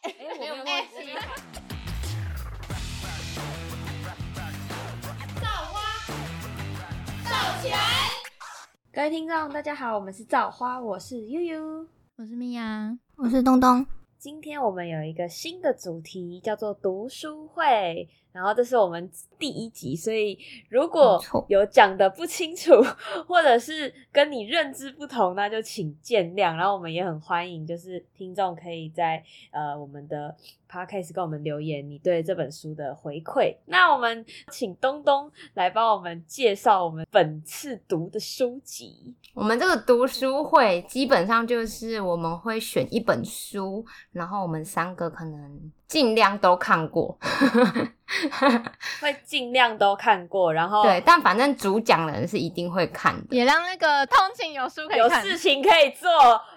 哎，我没有忘记。造花，造钱。各位听众，大家好，我们是造花，我是悠悠，我是米娅，我是东东。今天我们有一个新的主题，叫做读书会。然后这是我们第一集，所以如果有讲的不清楚，或者是跟你认知不同，那就请见谅。然后我们也很欢迎，就是听众可以在呃我们的 podcast 跟我们留言，你对这本书的回馈。那我们请东东来帮我们介绍我们本次读的书籍。我们这个读书会基本上就是我们会选一本书，然后我们三个可能尽量都看过。会尽量都看过，然后对，但反正主讲人是一定会看的，也让那个通勤有书可以有事情可以做，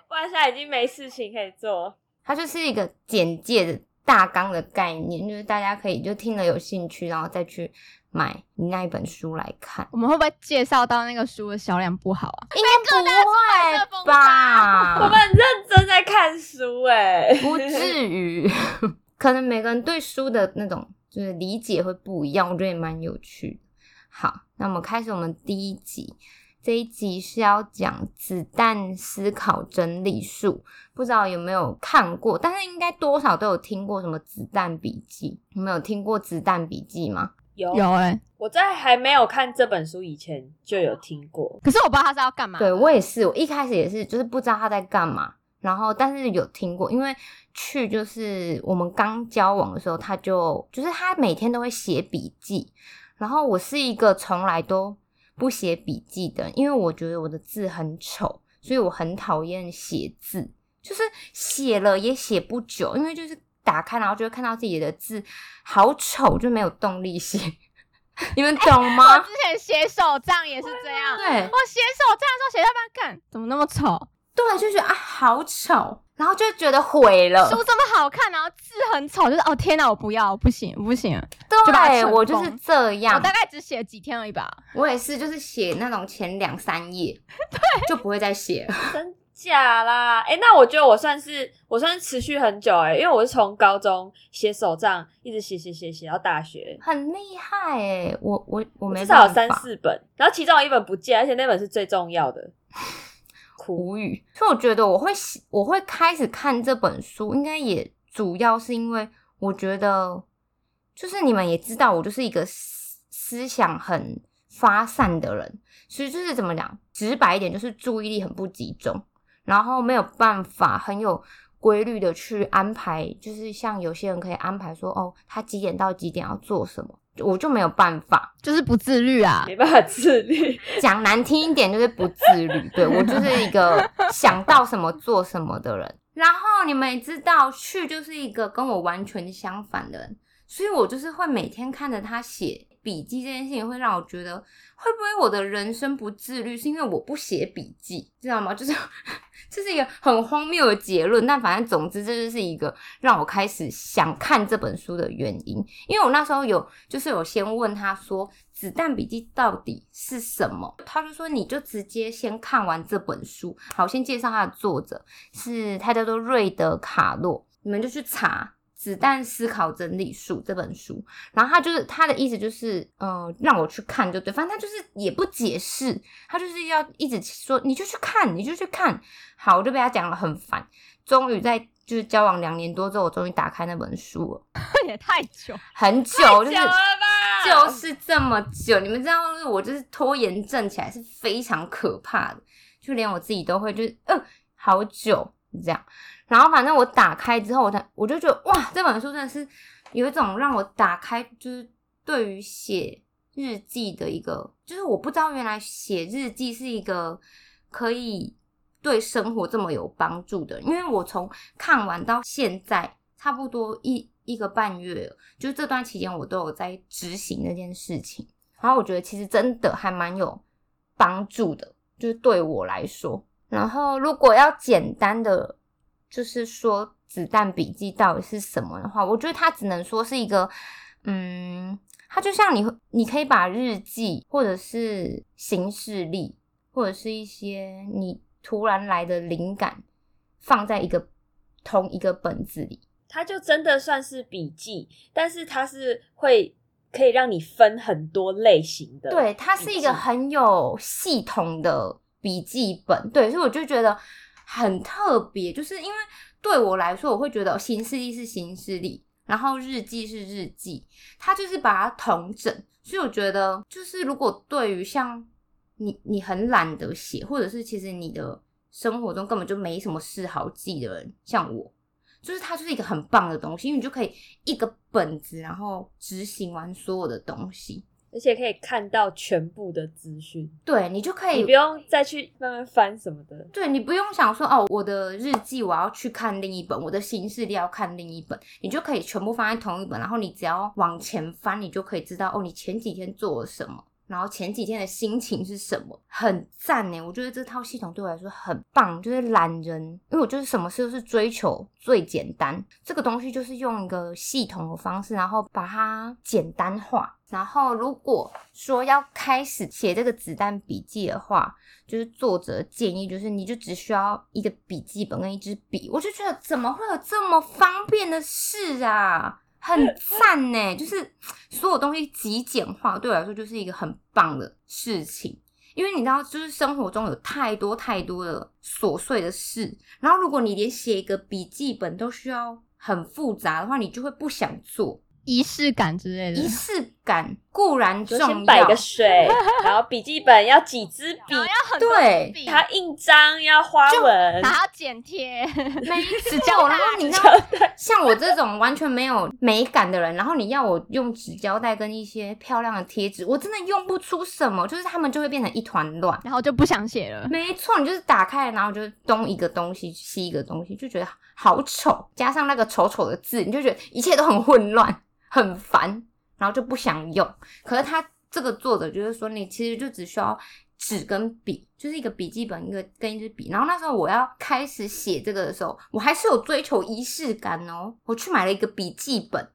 不然现在已经没事情可以做。它就是一个简介的大纲的概念，就是大家可以就听了有兴趣，然后再去买你那一本书来看。我们会不会介绍到那个书的销量不好啊？应该不会吧？我们很认真在看书，哎，不至于。可能每个人对书的那种。就是理解会不一样，我觉得也蛮有趣。好，那我们开始我们第一集。这一集是要讲子弹思考整理术，不知道有没有看过？但是应该多少都有听过什么子弹笔记。你们有听过子弹笔记吗？有有哎，我在还没有看这本书以前就有听过，可是我不知道他是要干嘛。对我也是，我一开始也是，就是不知道他在干嘛。然后，但是有听过，因为去就是我们刚交往的时候，他就就是他每天都会写笔记。然后我是一个从来都不写笔记的，因为我觉得我的字很丑，所以我很讨厌写字。就是写了也写不久，因为就是打开然后就会看到自己的字好丑，就没有动力写。你们懂吗？我之前写手账也是这样，对我写手账的时候写到半看，怎么那么丑？对，就觉得啊好丑，然后就觉得毁了。书这么好看，然后字很丑，就是哦天哪，我不要，不行不行。对，我就是这样。我大概只写几天而已吧。我也是，就是写那种前两三页，对，就不会再写。真假啦？哎，那我觉得我算是我算是持续很久哎，因为我是从高中写手账，一直写写写写到大学，很厉害哎。我我我没至少有三四本，然后其中有一本不见，而且那本是最重要的。无语，所以我觉得我会我会开始看这本书，应该也主要是因为我觉得，就是你们也知道，我就是一个思思想很发散的人，所以就是怎么讲，直白一点，就是注意力很不集中，然后没有办法很有规律的去安排，就是像有些人可以安排说，哦，他几点到几点要做什么。我就没有办法，就是不自律啊，没办法自律。讲难听一点，就是不自律。对我就是一个想到什么做什么的人。然后你们也知道，去就是一个跟我完全相反的人，所以我就是会每天看着他写笔记这件事情，会让我觉得会不会我的人生不自律，是因为我不写笔记，知道吗？就是。这是一个很荒谬的结论，但反正总之，这就是一个让我开始想看这本书的原因。因为我那时候有，就是有先问他说，《子弹笔记》到底是什么？他就说，你就直接先看完这本书。好，先介绍他的作者，是他叫做瑞德卡洛，你们就去查。子弹思考整理术这本书，然后他就是他的意思就是，嗯，让我去看就对，反正他就是也不解释，他就是要一直说你就去看，你就去看。好，我就被他讲了很烦。终于在就是交往两年多之后，我终于打开那本书了。也太久，很久，就是就是这么久。你们知道，我就是拖延症起来是非常可怕的，就连我自己都会就是嗯，好久这样。然后反正我打开之后，我才我就觉得哇，这本书真的是有一种让我打开，就是对于写日记的一个，就是我不知道原来写日记是一个可以对生活这么有帮助的。因为我从看完到现在差不多一一个半月，就这段期间我都有在执行那件事情。然后我觉得其实真的还蛮有帮助的，就是对我来说。然后如果要简单的。就是说，《子弹笔记》到底是什么的话，我觉得它只能说是一个，嗯，它就像你，你可以把日记或者是行事历，或者是一些你突然来的灵感，放在一个同一个本子里，它就真的算是笔记，但是它是会可以让你分很多类型的。对，它是一个很有系统的笔记本。对，所以我就觉得很特别，就是因为对我来说，我会觉得行事历是行事历，然后日记是日记，它就是把它统整。所以我觉得，就是如果对于像你你很懒得写，或者是其实你的生活中根本就没什么事好记的人，像我。就是它就是一个很棒的东西，因为你就可以一个本子，然后执行完所有的东西，而且可以看到全部的资讯。对你就可以，你不用再去慢慢翻什么的。对你不用想说哦，我的日记我要去看另一本，我的行事历要看另一本，你就可以全部放在同一本，然后你只要往前翻，你就可以知道哦，你前几天做了什么。然后前几天的心情是什么？很赞呢，我觉得这套系统对我来说很棒。就是懒人，因为我就是什么事都是追求最简单。这个东西就是用一个系统的方式，然后把它简单化。然后如果说要开始写这个子弹笔记的话，就是作者建议，就是你就只需要一个笔记本跟一支笔。我就觉得怎么会有这么方便的事啊？很赞呢，就是所有东西极简化，对我来说就是一个很棒的事情。因为你知道，就是生活中有太多太多的琐碎的事，然后如果你连写一个笔记本都需要很复杂的话，你就会不想做。仪式感之类的，仪式感固然重要。摆个水，然后笔记本要几支笔，要很对，它印章要花纹，还要剪贴，没纸胶带。你知道，像我这种完全没有美感的人，然后你要我用纸胶带跟一些漂亮的贴纸，我真的用不出什么，就是他们就会变成一团乱，然后就不想写了。没错，你就是打开，然后就东一个东西西一个东西，就觉得好丑，加上那个丑丑的字，你就觉得一切都很混乱。很烦，然后就不想用。可是他这个作者就是说，你其实就只需要纸跟笔，就是一个笔记本，一个跟一支笔。然后那时候我要开始写这个的时候，我还是有追求仪式感哦。我去买了一个笔记本，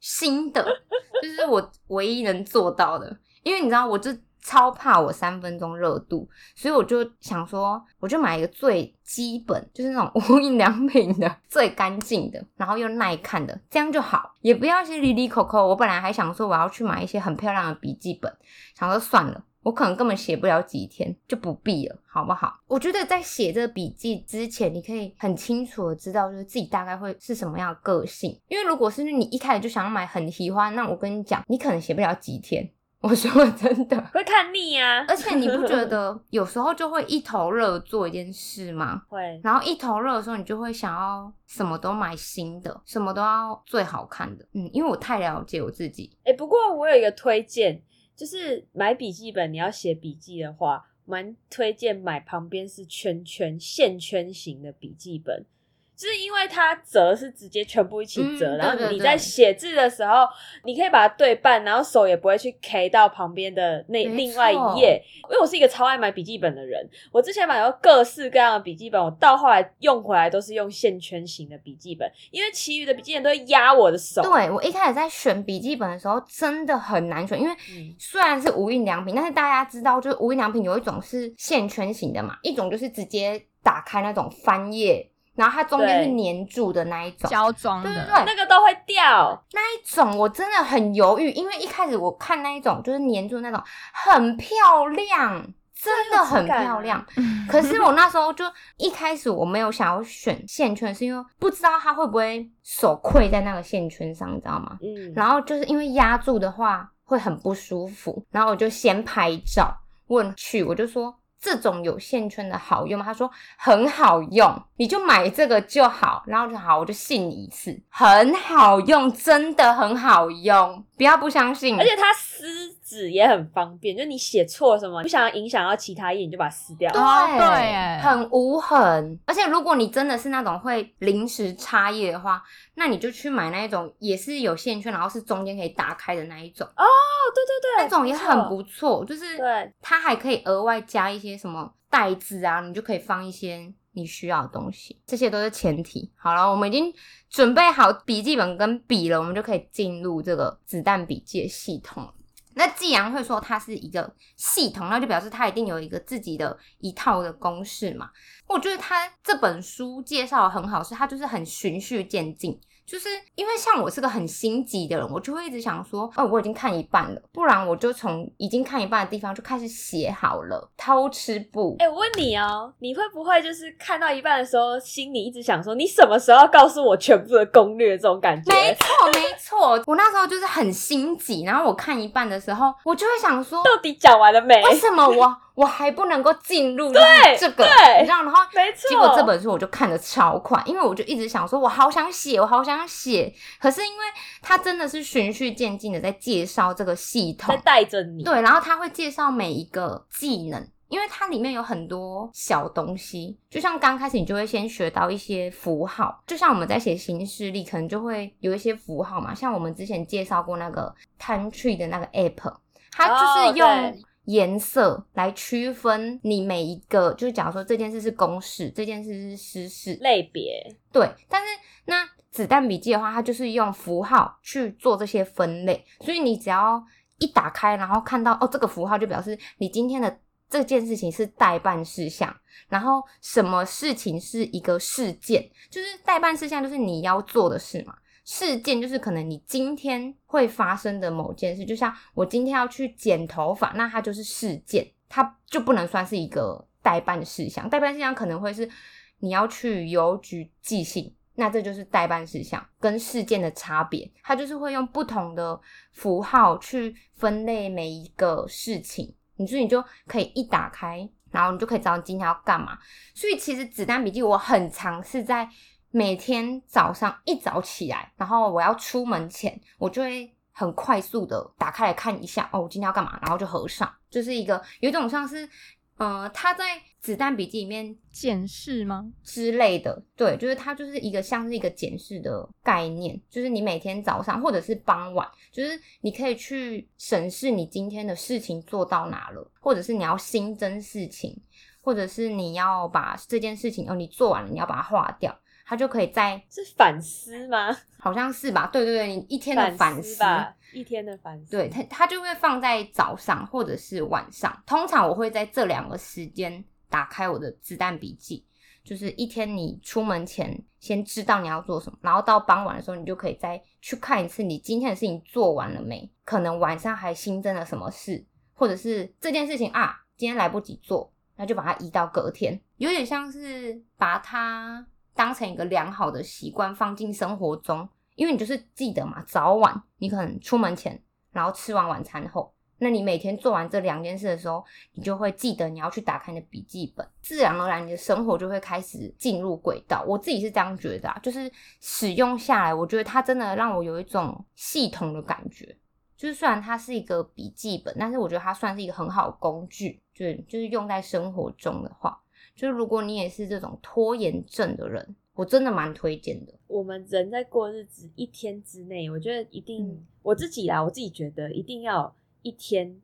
新的，就是我唯一能做到的。因为你知道，我这。超怕我三分钟热度，所以我就想说，我就买一个最基本，就是那种无印良品的最干净的，然后又耐看的，这样就好，也不要些离离口口。我本来还想说我要去买一些很漂亮的笔记本，想说算了，我可能根本写不了几天，就不必了，好不好？我觉得在写这个笔记之前，你可以很清楚的知道，就是自己大概会是什么样的个性。因为如果是你一开始就想要买很喜欢，那我跟你讲，你可能写不了几天。我说真的，会看腻啊。而且你不觉得 有时候就会一头热做一件事吗？会。然后一头热的时候，你就会想要什么都买新的，什么都要最好看的。嗯，因为我太了解我自己。哎，不过我有一个推荐，就是买笔记本，你要写笔记的话，蛮推荐买旁边是圈圈线圈型的笔记本。就是因为它折是直接全部一起折，然后你在写字的时候，你可以把它对半，然后手也不会去 K 到旁边的那另外一页。因为我是一个超爱买笔记本的人，我之前买过各式各样的笔记本，我到后来用回来都是用线圈型的笔记本，因为其余的笔记本都会压我的手。对我一开始在选笔记本的时候真的很难选，因为虽然是无印良品，但是大家知道，就是无印良品有一种是线圈型的嘛，一种就是直接打开那种翻页。然后它中间是粘住的那一种胶装的，对对对，那个都会掉。那一种我真的很犹豫，因为一开始我看那一种就是粘住那种很漂亮，真的很漂亮。可是我那时候就一开始我没有想要选线圈，是因为不知道它会不会手溃在那个线圈上，你知道吗？嗯。然后就是因为压住的话会很不舒服，然后我就先拍照问去，我就说。这种有线圈的好用吗？他说很好用，你就买这个就好，然后就好，我就信你一次，很好用，真的很好用，不要不相信。而且它撕纸也很方便，就你写错什么，不想要影响到其他页，你就把它撕掉。对，很无痕。而且如果你真的是那种会临时插页的话，那你就去买那一种也是有线圈，然后是中间可以打开的那一种。哦，对对对，那种也很不错，就是对它还可以额外加一些。些什么袋子啊，你就可以放一些你需要的东西，这些都是前提。好了，我们已经准备好笔记本跟笔了，我们就可以进入这个子弹笔记的系统。那既然会说它是一个系统，那就表示它一定有一个自己的一套的公式嘛。我觉得他这本书介绍很好，是它就是很循序渐进。就是因为像我是个很心急的人，我就会一直想说，哦，我已经看一半了，不然我就从已经看一半的地方就开始写好了，偷吃不？哎、我问你哦，你会不会就是看到一半的时候，心里一直想说，你什么时候要告诉我全部的攻略？这种感觉？没错，没错，我那时候就是很心急，然后我看一半的时候，我就会想说，到底讲完了没？为什么我我还不能够进入对这个？对你知道，然后没错。结果这本书我就看得超快，因为我就一直想说，我好想写，我好想写。可是因为它真的是循序渐进的在介绍这个系在统，带着你，对，然后他会介绍每一个技能，因为它里面有很多小东西，就像刚开始你就会先学到一些符号，就像我们在写新势力，可能就会有一些符号嘛，像我们之前介绍过那个 Time Tree 的那个 App，它就是哦用对颜色来区分你每一个，就是假如说这件事是公事，这件事是私事，类别，对，但是那子弹笔记的话，它就是用符号去做这些分类，所以你只要一打开，然后看到哦这个符号，就表示你今天的这件事情是代办事项，然后什么事情是一个事件，就是代办事项就是你要做的事嘛。事件就是可能你今天会发生的某件事，就像我今天要去剪头发，那它就是事件，它就不能算是一个代办事项。代办事项可能会是你要去邮局寄信，那这就是代办事项跟事件的差别，它就是会用不同的符号去分类每一个事情，你所以你就可以一打开，然后你就可以知道你今天要干嘛。所以其实子弹笔记我很常是在每天早上一早起来，然后我要出门前，我就会很快速的打开来看一下，哦，我今天要干嘛，然后就合上，就是一个有一种像是，呃，他在子弹笔记里面检视吗？之类的，对，就是它就是一个像是一个检视的概念，就是你每天早上或者是傍晚，就是你可以去审视你今天的事情做到哪了，或者是你要新增事情，或者是你要把这件事情哦你做完了，你要把它划掉，它就可以在是反思吗？好像是吧？对对对，你一天的反思吧，一天的反思。对他，他就会放在早上或者是晚上。通常我会在这两个时间打开我的子弹笔记，就是一天你出门前先知道你要做什么，然后到傍晚的时候，你就可以再去看一次你今天的事情做完了没？可能晚上还新增了什么事，或者是这件事情啊，今天来不及做，那就把它移到隔天，有点像是把它当成一个良好的习惯放进生活中。因为你就是记得嘛，早晚你可能出门前，然后吃完晚餐后，那你每天做完这两件事的时候，你就会记得你要去打开你的笔记本，自然而然你的生活就会开始进入轨道。我自己是这样觉得啊，就是使用下来，我觉得它真的让我有一种系统的感觉。就是虽然它是一个笔记本，但是我觉得它算是一个很好的工具，就是就是用在生活中的话，就是如果你也是这种拖延症的人，我真的蛮推荐的。我们人在过日子一天之内，我觉得一定、嗯我自己啦，我自己觉得一定要一天，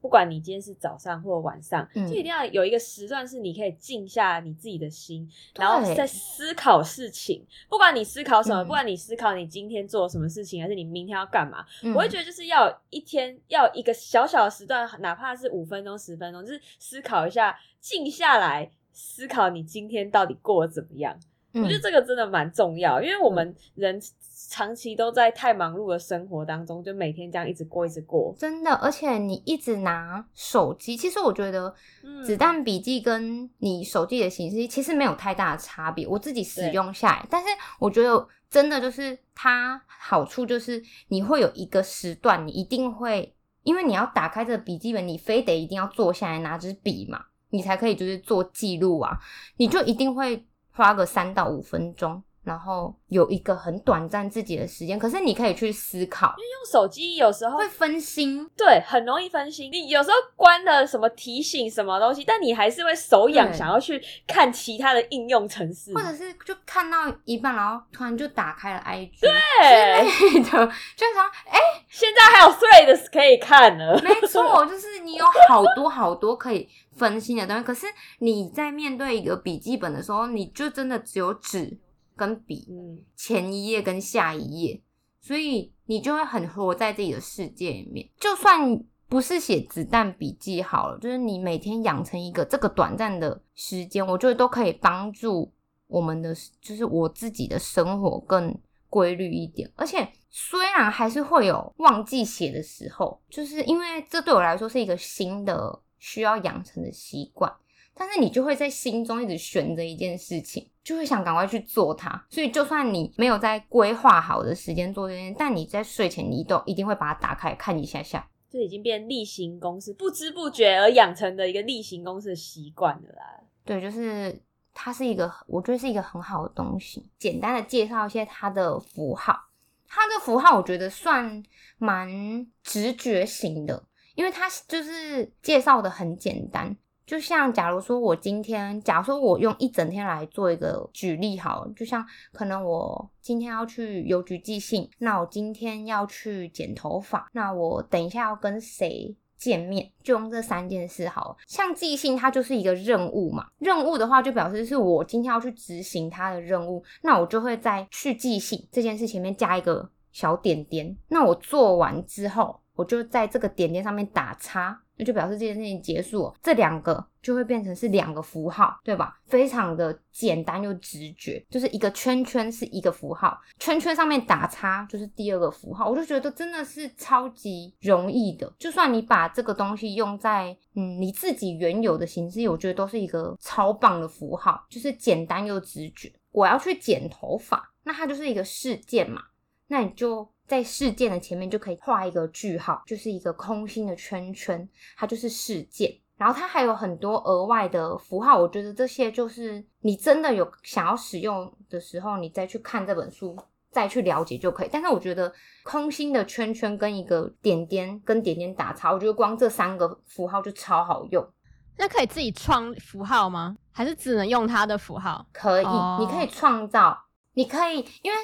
不管你今天是早上或晚上，嗯就一定要有一个时段是你可以静下你自己的心，然后对在思考事情。不管你思考什么，嗯不管你思考你今天做什么事情，还是你明天要干嘛，嗯我会觉得就是要一天要一个小小的时段，哪怕是五分钟、十分钟，就是思考一下，静下来思考你今天到底过得怎么样。我觉得嗯这个真的蛮重要，因为我们人长期都在太忙碌的生活当中，就每天这样一直过，一直过。真的，而且你一直拿手机，其实我觉得嗯子弹笔记跟你手机的形式其实没有太大的差别。我自己使用下来，但是我觉得真的就是它好处就是你会有一个时段，你一定会，因为你要打开这个笔记本，你非得一定要坐下来拿支笔嘛，你才可以就是做记录啊，你就一定会花个三到五分钟。然后有一个很短暂自己的时间，可是你可以去思考，因为用手机有时候会分心，对很容易分心。你有时候关了什么提醒什么东西，但你还是会手痒，想要去看其他的应用程式，或者是就看到一半，然后突然就打开了 IG 对，类的，就想哎、现在还有 Threads 可以看了。没错，就是你有好多好多可以分心的东西，可是你在面对一个笔记本的时候，你就真的只有纸跟笔，嗯，前一页跟下一页，所以你就会很活在自己的世界里面。就算不是写子弹笔记好了，就是你每天养成一个这个短暂的时间，我觉得都可以帮助我们的，就是我自己的生活更规律一点。而且虽然还是会有忘记写的时候，就是因为这对我来说是一个新的需要养成的习惯，但是你就会在心中一直悬着一件事情，就会想赶快去做它。所以就算你没有在规划好的时间做这件事，但你在睡前你都一定会把它打开看一下下。这已经变例行公事，不知不觉而养成的一个例行公事的习惯了啦。对，就是它是一个，我觉得是一个很好的东西。简单的介绍一些它的符号，它的符号我觉得算蛮直觉型的，因为它就是介绍的很简单。就像假如说我今天，假如说我用一整天来做一个举例好，就像可能我今天要去邮局寄信，那我今天要去剪头发，那我等一下要跟谁见面，就用这三件事好。像寄信，它就是一个任务嘛，任务的话就表示是我今天要去执行它的任务，那我就会在去寄信这件事前面加一个小点点，那我做完之后，我就在这个点点上面打叉。那就表示这件事情结束，这两个就会变成是两个符号，对吧？非常的简单又直觉，就是一个圈圈是一个符号，圈圈上面打叉就是第二个符号。我就觉得真的是超级容易的，就算你把这个东西用在嗯你自己原有的形式，我觉得都是一个超棒的符号，就是简单又直觉。我要去剪头发，那它就是一个事件嘛，那你就。在事件的前面就可以画一个句号，就是一个空心的圈圈，它就是事件。然后它还有很多额外的符号，我觉得这些就是你真的有想要使用的时候，你再去看这本书，再去了解就可以。但是我觉得空心的圈圈跟一个点点跟点点打叉，我觉得光这三个符号就超好用。那可以自己创符号吗？还是只能用它的符号？可以，你可以创造，你可以因为。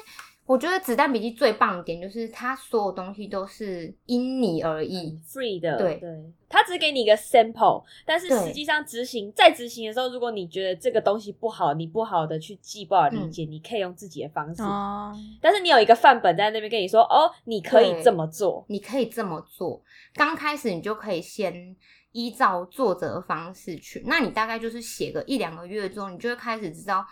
我觉得子弹笔记最棒的点就是它所有东西都是因你而异，free 的。对对，它只给你一个 sample，但是实际上执行在执行的时候，如果你觉得这个东西不好，你不好的去记，不好理解，你可以用自己的方式。哦。但是你有一个范本在那边跟你说，哦，你可以这么做，你可以这么做。刚开始你就可以先依照作者的方式去，那你大概就是写个一两个月之后，你就会开始知道，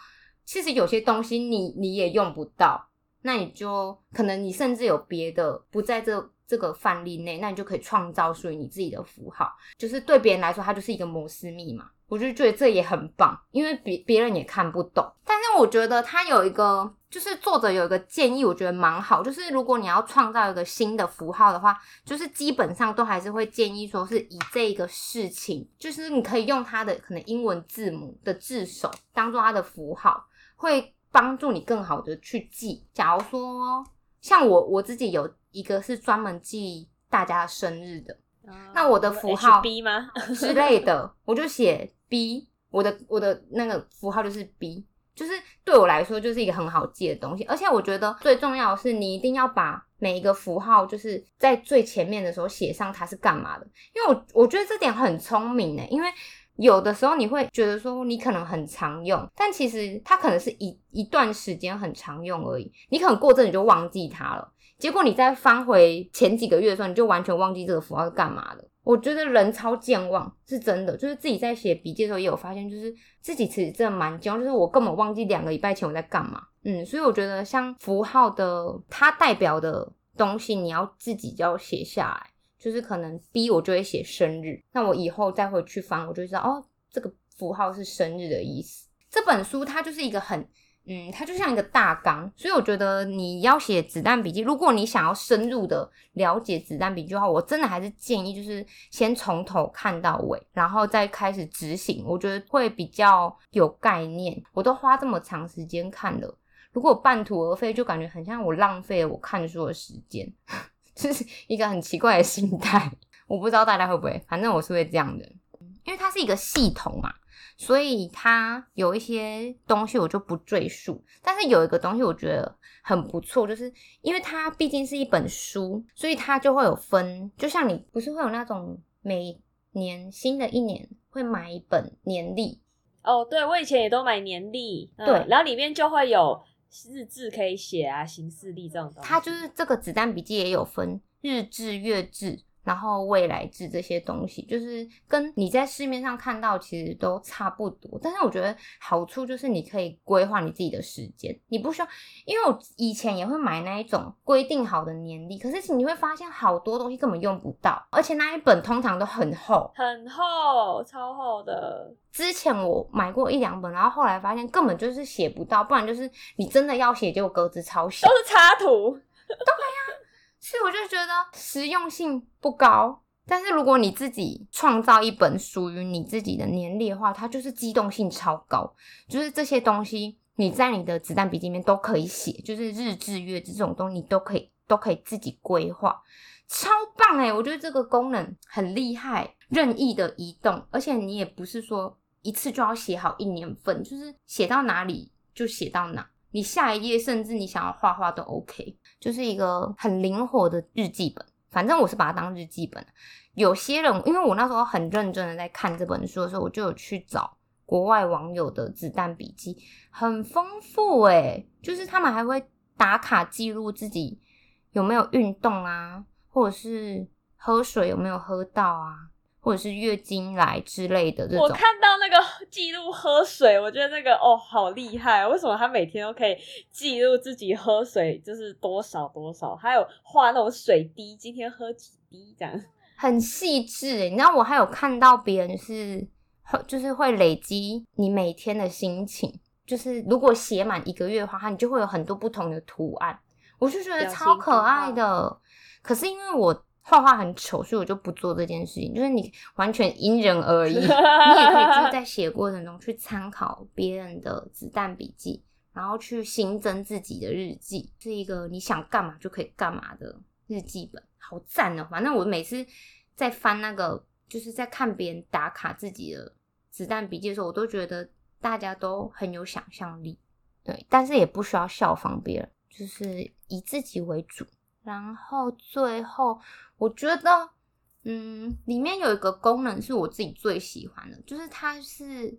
其实有些东西你你也用不到。那你就可能你甚至有别的不在这这个范例内，那你就可以创造属于你自己的符号，就是对别人来说，它就是一个摩斯密码。我就觉得这也很棒，因为别别人也看不懂。但是我觉得他有一个，就是作者有一个建议，我觉得蛮好，就是如果你要创造一个新的符号的话，就是基本上都还是会建议说是以这个事情，就是你可以用它的可能英文字母的字首当做它的符号，会。帮助你更好的去记。假如说像我我自己有一个是专门记大家生日的，那我的符号 B 吗之类的，我就写 B。我的我的那个符号就是 B，就是对我来说就是一个很好记的东西。而且我觉得最重要的是，你一定要把每一个符号就是在最前面的时候写上它是干嘛的，因为我我觉得这点很聪明呢，因为。有的时候你会觉得说你可能很常用，但其实它可能是一一段时间很常用而已。你可能过阵你就忘记它了，结果你再翻回前几个月的时候，你就完全忘记这个符号是干嘛的。我觉得人超健忘是真的，就是自己在写笔记的时候也有发现，就是自己其实真的蛮健忘，就是我根本忘记两个礼拜前我在干嘛。嗯，所以我觉得像符号的它代表的东西，你要自己就要写下来。就是可能 B 我就会写生日，那我以后再回去翻，我就知道哦，这个符号是生日的意思。这本书它就是一个很，嗯，它就像一个大纲，所以我觉得你要写子弹笔记，如果你想要深入的了解子弹笔记的话，我真的还是建议就是先从头看到尾，然后再开始执行，我觉得会比较有概念。我都花这么长时间看了，如果半途而废，就感觉很像我浪费了我看书的时间。是 一个很奇怪的心态，我不知道大家会不会，反正我是会这样的，因为它是一个系统嘛，所以它有一些东西我就不赘述。但是有一个东西我觉得很不错，就是因为它毕竟是一本书，所以它就会有分，就像你不是会有那种每年新的一年会买一本年历哦，对我以前也都买年历，对，然后里面就会有。日志可以写啊，行事历这种东西。它就是这个子弹笔记也有分日志、月志，然后未来制这些东西，就是跟你在市面上看到其实都差不多。但是我觉得好处就是你可以规划你自己的时间，你不需要。因为我以前也会买那一种规定好的年历，可是你会发现好多东西根本用不到，而且那一本通常都很厚，很厚，超厚的。之前我买过一两本，然后后来发现根本就是写不到，不然就是你真的要写，结果格子超小，都是插图。所以我就觉得实用性不高，但是如果你自己创造一本属于你自己的年历的话，它就是机动性超高。就是这些东西你在你的子弹笔记里面都可以写，就是日志、月志这种东西你都可以都可以自己规划，超棒诶我觉得这个功能很厉害，任意的移动，而且你也不是说一次就要写好一年份，就是写到哪里就写到哪。你下一页甚至你想要画画都 OK，就是一个很灵活的日记本。反正我是把它当日记本。有些人因为我那时候很认真的在看这本书的时候，我就有去找国外网友的子弹笔记，很丰富诶就是他们还会打卡记录自己有没有运动啊，或者是喝水有没有喝到啊。或者是月经来之类的这种，我看到那个 记录喝水，我觉得那个哦好厉害，为什么他每天都可以记录自己喝水就是多少多少，还有画那种水滴，今天喝几滴这样，很细致。你知道我还有看到别人是，就是会累积你每天的心情，就是如果写满一个月的话，它你就会有很多不同的图案，我就觉得超可爱的。可是因为我。画画很丑，所以我就不做这件事情。就是你完全因人而异，你也可以就是在写过程中去参考别人的子弹笔记，然后去新增自己的日记，是一个你想干嘛就可以干嘛的日记本，好赞哦！反正我每次在翻那个，就是在看别人打卡自己的子弹笔记的时候，我都觉得大家都很有想象力，对，但是也不需要效仿别人，就是以自己为主。然后最后，我觉得，嗯，里面有一个功能是我自己最喜欢的，就是它是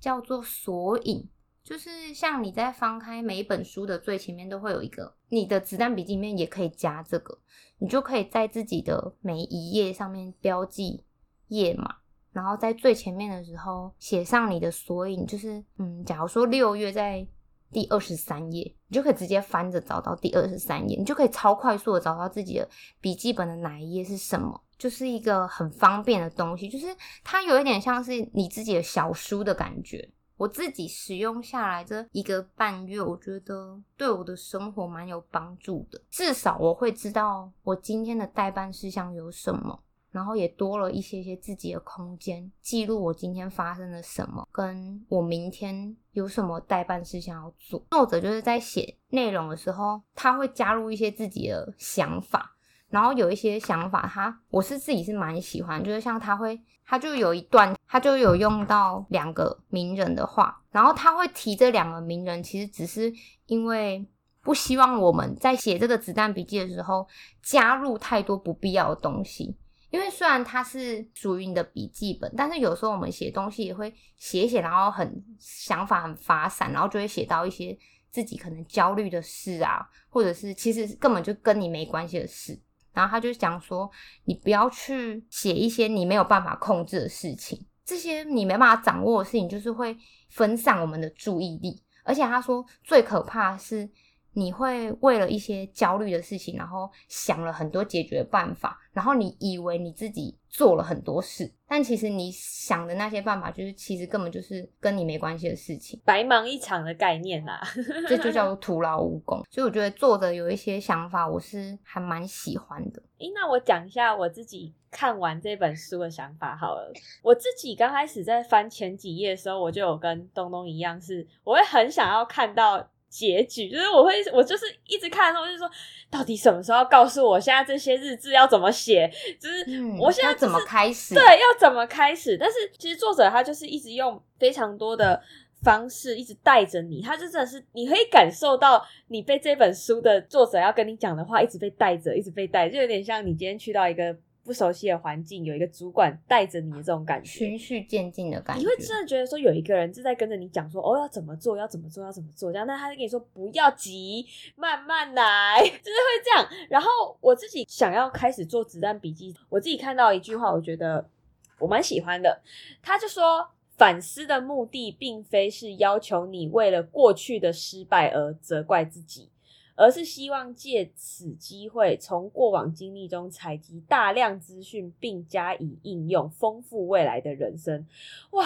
叫做索引，就是像你在翻开每一本书的最前面都会有一个，你的子弹笔记里面也可以加这个，你就可以在自己的每一页上面标记页码，然后在最前面的时候写上你的索引，就是嗯，假如说六月在。第二十三页，你就可以直接翻着找到第二十三页，你就可以超快速的找到自己的笔记本的哪一页是什么，就是一个很方便的东西，就是它有一点像是你自己的小书的感觉。我自己使用下来这一个半月，我觉得对我的生活蛮有帮助的，至少我会知道我今天的代办事项有什么。然后也多了一些些自己的空间，记录我今天发生了什么，跟我明天有什么代办事项要做。作者就是在写内容的时候，他会加入一些自己的想法，然后有一些想法，他我是自己是蛮喜欢，就是像他会，他就有一段，他就有用到两个名人的话，然后他会提这两个名人，其实只是因为不希望我们在写这个子弹笔记的时候加入太多不必要的东西。因为虽然它是属于你的笔记本，但是有时候我们写东西也会写写，然后很想法很发散，然后就会写到一些自己可能焦虑的事啊，或者是其实根本就跟你没关系的事。然后他就讲说，你不要去写一些你没有办法控制的事情，这些你没办法掌握的事情，就是会分散我们的注意力。而且他说最可怕是。你会为了一些焦虑的事情，然后想了很多解决办法，然后你以为你自己做了很多事，但其实你想的那些办法，就是其实根本就是跟你没关系的事情，白忙一场的概念啊，这就叫做徒劳无功。所以我觉得作者有一些想法，我是还蛮喜欢的。诶，那我讲一下我自己看完这本书的想法好了。我自己刚开始在翻前几页的时候，我就有跟东东一样，是我会很想要看到。结局就是我会，我就是一直看的时候，就说，到底什么时候要告诉我现在这些日志要怎么写？就是我现在怎么开始？对，要怎么开始？但是其实作者他就是一直用非常多的方式，一直带着你，他就真的是你可以感受到你被这本书的作者要跟你讲的话一直被带着，一直被带，就有点像你今天去到一个不熟悉的环境，有一个主管带着你的这种感觉，循序渐进的感觉，你会真的觉得说有一个人正在跟着你讲说哦要怎么做，要怎么做，要怎么做这样，但他就跟你说不要急，慢慢来，就是会这样。然后我自己想要开始做子弹笔记，我自己看到一句话，我觉得我蛮喜欢的，他就说。反思的目的，并非是要求你为了过去的失败而责怪自己，而是希望借此机会，从过往经历中采集大量资讯，并加以应用，丰富未来的人生。哇！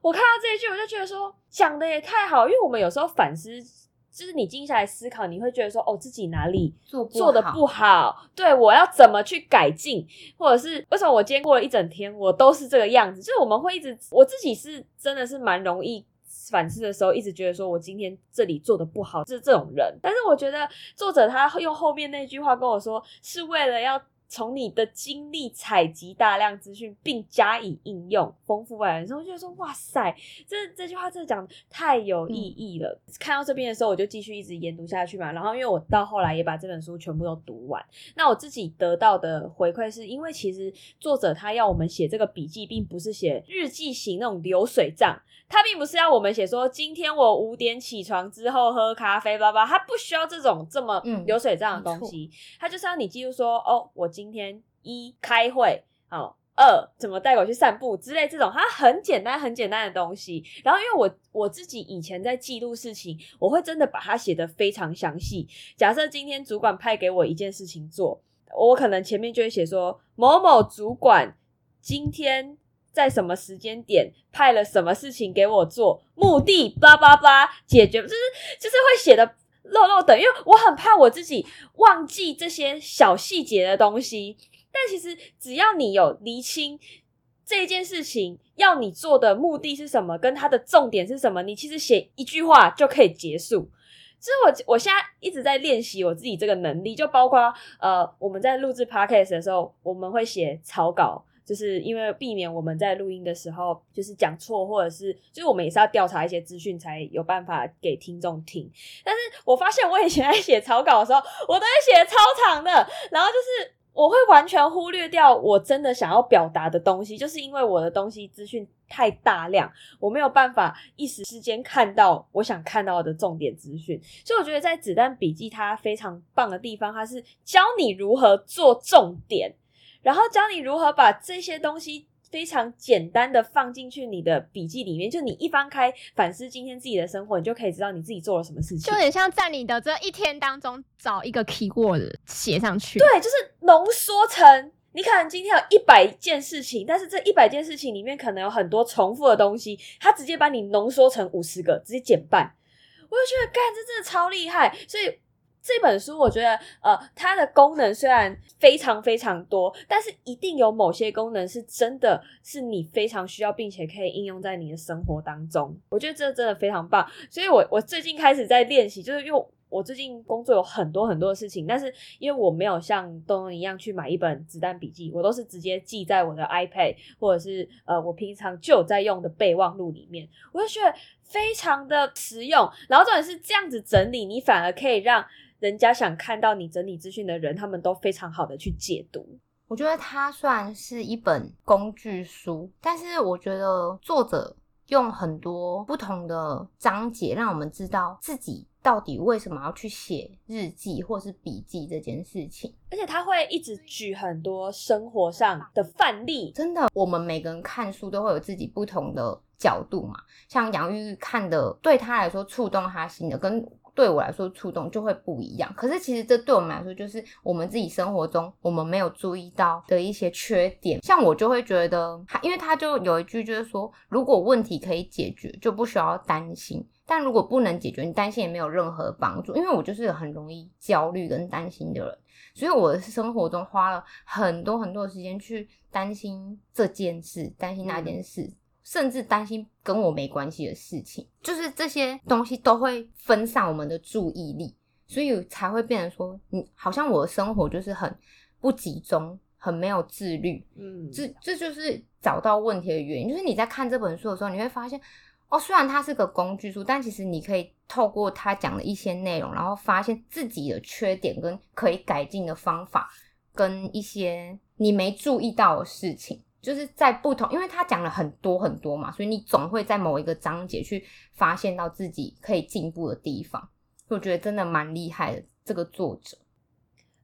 我看到这一句，我就觉得说讲的也太好，因为我们有时候反思。就是你静下来思考，你会觉得说，哦，自己哪里做做的不好？对我要怎么去改进？或者是为什么我今天过了一整天，我都是这个样子？就是我们会一直，我自己是真的是蛮容易反思的时候，一直觉得说我今天这里做的不好，是这种人。但是我觉得作者他用后面那句话跟我说，是为了要。从你的经历采集大量资讯，并加以应用，丰富外来人生。我觉得说，哇塞，这这句话真的讲太有意义了。看到这边的时候，我就继续一直研读下去嘛。然后，因为我到后来也把这本书全部都读完。那我自己得到的回馈是，因为其实作者他要我们写这个笔记，并不是写日记型那种流水账。他并不是要我们写说，今天我五点起床之后喝咖啡，叭叭。他不需要这种这么流水账的东西。他就是要你记住说，哦，我。今天一开会，好二怎么带我去散步之类这种，它很简单很简单的东西。然后因为我我自己以前在记录事情，我会真的把它写得非常详细。假设今天主管派给我一件事情做，我可能前面就会写说某某主管今天在什么时间点派了什么事情给我做，目的叭叭叭解决，就是就是会写的。漏漏等，因为我很怕我自己忘记这些小细节的东西。但其实只要你有厘清这件事情要你做的目的是什么，跟它的重点是什么，你其实写一句话就可以结束。其实我我现在一直在练习我自己这个能力，就包括呃我们在录制 podcast 的时候，我们会写草稿。就是因为避免我们在录音的时候就是讲错，或者是就是我们也是要调查一些资讯才有办法给听众听。但是我发现我以前在写草稿的时候，我都会写超长的，然后就是我会完全忽略掉我真的想要表达的东西，就是因为我的东西资讯太大量，我没有办法一时之间看到我想看到的重点资讯。所以我觉得在子弹笔记它非常棒的地方，它是教你如何做重点。然后教你如何把这些东西非常简单的放进去你的笔记里面，就你一翻开反思今天自己的生活，你就可以知道你自己做了什么事情。就有点像在你的这一天当中找一个 keyword 写上去。对，就是浓缩成你可能今天有一百件事情，但是这一百件事情里面可能有很多重复的东西，它直接把你浓缩成五十个，直接减半。我就觉得，干这真的超厉害，所以。这本书我觉得，呃，它的功能虽然非常非常多，但是一定有某些功能是真的是你非常需要，并且可以应用在你的生活当中。我觉得这真的非常棒，所以我我最近开始在练习，就是因为我最近工作有很多很多的事情，但是因为我没有像东东一样去买一本子弹笔记，我都是直接记在我的 iPad 或者是呃我平常就有在用的备忘录里面，我就觉得非常的实用。然后重点是这样子整理，你反而可以让。人家想看到你整理资讯的人，他们都非常好的去解读。我觉得它算是一本工具书，但是我觉得作者用很多不同的章节，让我们知道自己到底为什么要去写日记或是笔记这件事情。而且他会一直举很多生活上的范例。真的，我们每个人看书都会有自己不同的角度嘛。像杨玉看的，对他来说触动他心的跟。对我来说，触动就会不一样。可是其实这对我们来说，就是我们自己生活中我们没有注意到的一些缺点。像我就会觉得，他因为他就有一句就是说，如果问题可以解决，就不需要担心；但如果不能解决，你担心也没有任何帮助。因为我就是很容易焦虑跟担心的人，所以我的生活中花了很多很多的时间去担心这件事，担心那件事。甚至担心跟我没关系的事情，就是这些东西都会分散我们的注意力，所以才会变成说，你好像我的生活就是很不集中，很没有自律。嗯，这这就是找到问题的原因。就是你在看这本书的时候，你会发现，哦，虽然它是个工具书，但其实你可以透过它讲的一些内容，然后发现自己的缺点跟可以改进的方法，跟一些你没注意到的事情，就是在不同，因为他讲了很多很多嘛，所以你总会在某一个章节去发现到自己可以进步的地方。我觉得真的蛮厉害的，这个作者。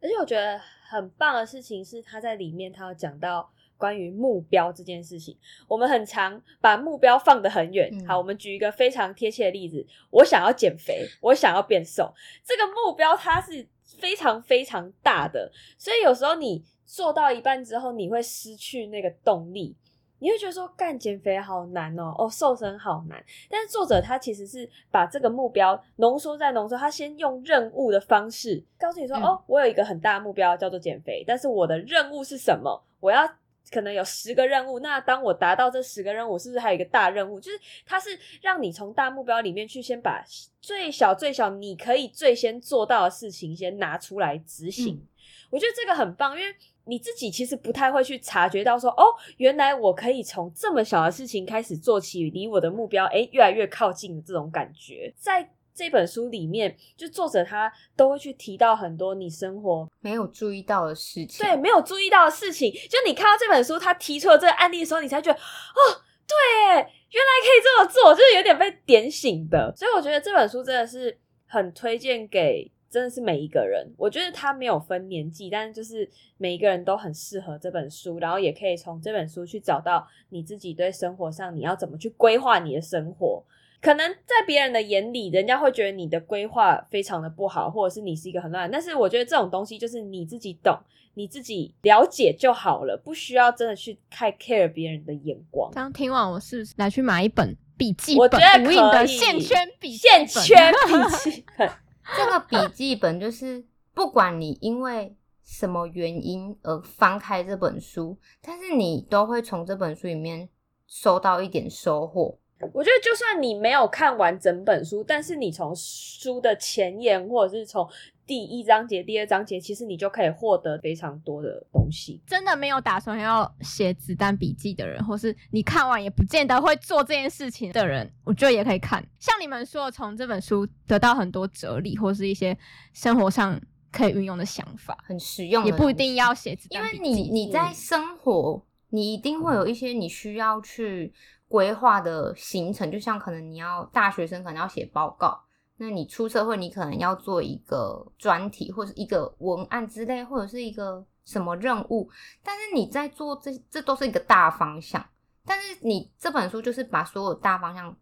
而且我觉得很棒的事情是，他在里面他有讲到关于目标这件事情。我们很常把目标放得很远。嗯好，我们举一个非常贴切的例子：我想要减肥，我想要变瘦，这个目标它是非常非常大的，所以有时候你做到一半之后，你会失去那个动力。你会觉得说干减肥好难哦，哦瘦身好难。但是作者他其实是把这个目标浓缩在浓缩，他先用任务的方式告诉你说，嗯哦，我有一个很大的目标叫做减肥，但是我的任务是什么？我要可能有十个任务，那当我达到这十个任务，是不是还有一个大任务？就是它是让你从大目标里面去先把最小最小你可以最先做到的事情先拿出来执行。嗯我觉得这个很棒，因为你自己其实不太会去察觉到说，哦，原来我可以从这么小的事情开始做起，离我的目标诶越来越靠近的这种感觉。在这本书里面，就作者他都会去提到很多你生活没有注意到的事情。对没有注意到的事情。就你看到这本书他提出了这个案例的时候，你才觉得，哦，对耶，原来可以这么做，就是有点被点醒的。所以我觉得这本书真的是很推荐给。真的是每一个人，我觉得他没有分年纪，但是就是每一个人都很适合这本书，然后也可以从这本书去找到你自己对生活上你要怎么去规划你的生活。可能在别人的眼里，人家会觉得你的规划非常的不好，或者是你是一个很乱。但是我觉得这种东西就是你自己懂，你自己了解就好了，不需要真的去太 care 别人的眼光。刚听完，我是不是来去买一本笔记本？我觉得无印的可以线圈笔记线圈笔记 本，这个笔记本就是，不管你因为什么原因而翻开这本书，但是你都会从这本书里面收到一点收获。我觉得就算你没有看完整本书，但是你从书的前言或者是从第一章节、第二章节，其实你就可以获得非常多的东西。真的没有打算要写子弹笔记的人，或是你看完也不见得会做这件事情的人，我觉得也可以看。像你们说的，从这本书得到很多哲理，或是一些生活上可以运用的想法，很实用也不一定要写子因为弹笔记。你你在生活，你一定会有一些你需要去规划的行程，就像可能你要大学生可能要写报告，那你出社会你可能要做一个专题或者一个文案之类，或者是一个什么任务，但是你在做这这都是一个大方向，但是你这本书就是把所有大方向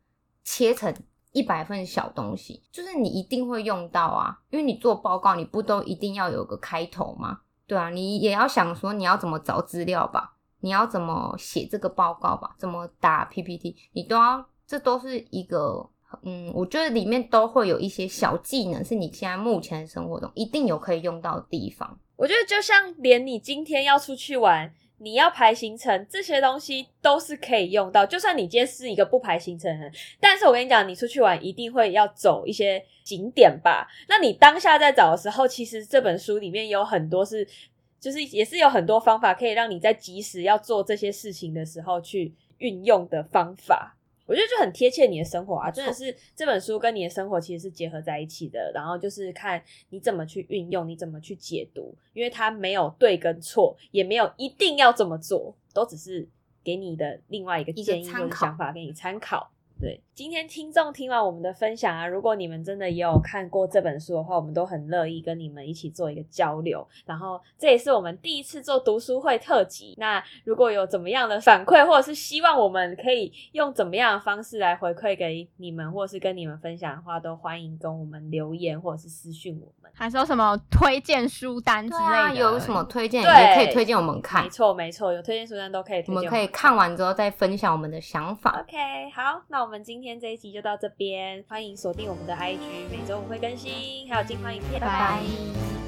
切成。一百份小东西，就是你一定会用到啊，因为你做报告，你不都一定要有个开头吗？对啊，你也要想说你要怎么找资料吧，你要怎么写这个报告吧，怎么打 PPT，你都要，这都是一个，嗯，我觉得里面都会有一些小技能，是你现在目前生活中一定有可以用到的地方。我觉得就像连你今天要出去玩，你要排行程，这些东西都是可以用到。就算你今天是一个不排行程的人，但是我跟你讲，你出去玩一定会要走一些景点吧？那你当下在找的时候，其实这本书里面有很多是，就是也是有很多方法可以让你在及时要做这些事情的时候去运用的方法。我觉得就很贴切你的生活啊，真的是这本书跟你的生活其实是结合在一起的。然后就是看你怎么去运用，你怎么去解读，因为它没有对跟错，也没有一定要这么做，都只是给你的另外一个建议或者想法给你参考。对，今天听众听完我们的分享啊，如果你们真的也有看过这本书的话，我们都很乐意跟你们一起做一个交流。然后这也是我们第一次做读书会特辑。那如果有怎么样的反馈，或者是希望我们可以用怎么样的方式来回馈给你们，或是跟你们分享的话，都欢迎跟我们留言或者是私讯我们。还是有什么推荐书单之类的？啊，有什么推荐对也可以推荐我们看没，错，没错，有推荐书单都可以推荐们我们可以看完之后再分享我们的想法。OK，好，那我们今天这一集就到这边，欢迎锁定我们的 IG，每周五会更新，还有精华影片，拜拜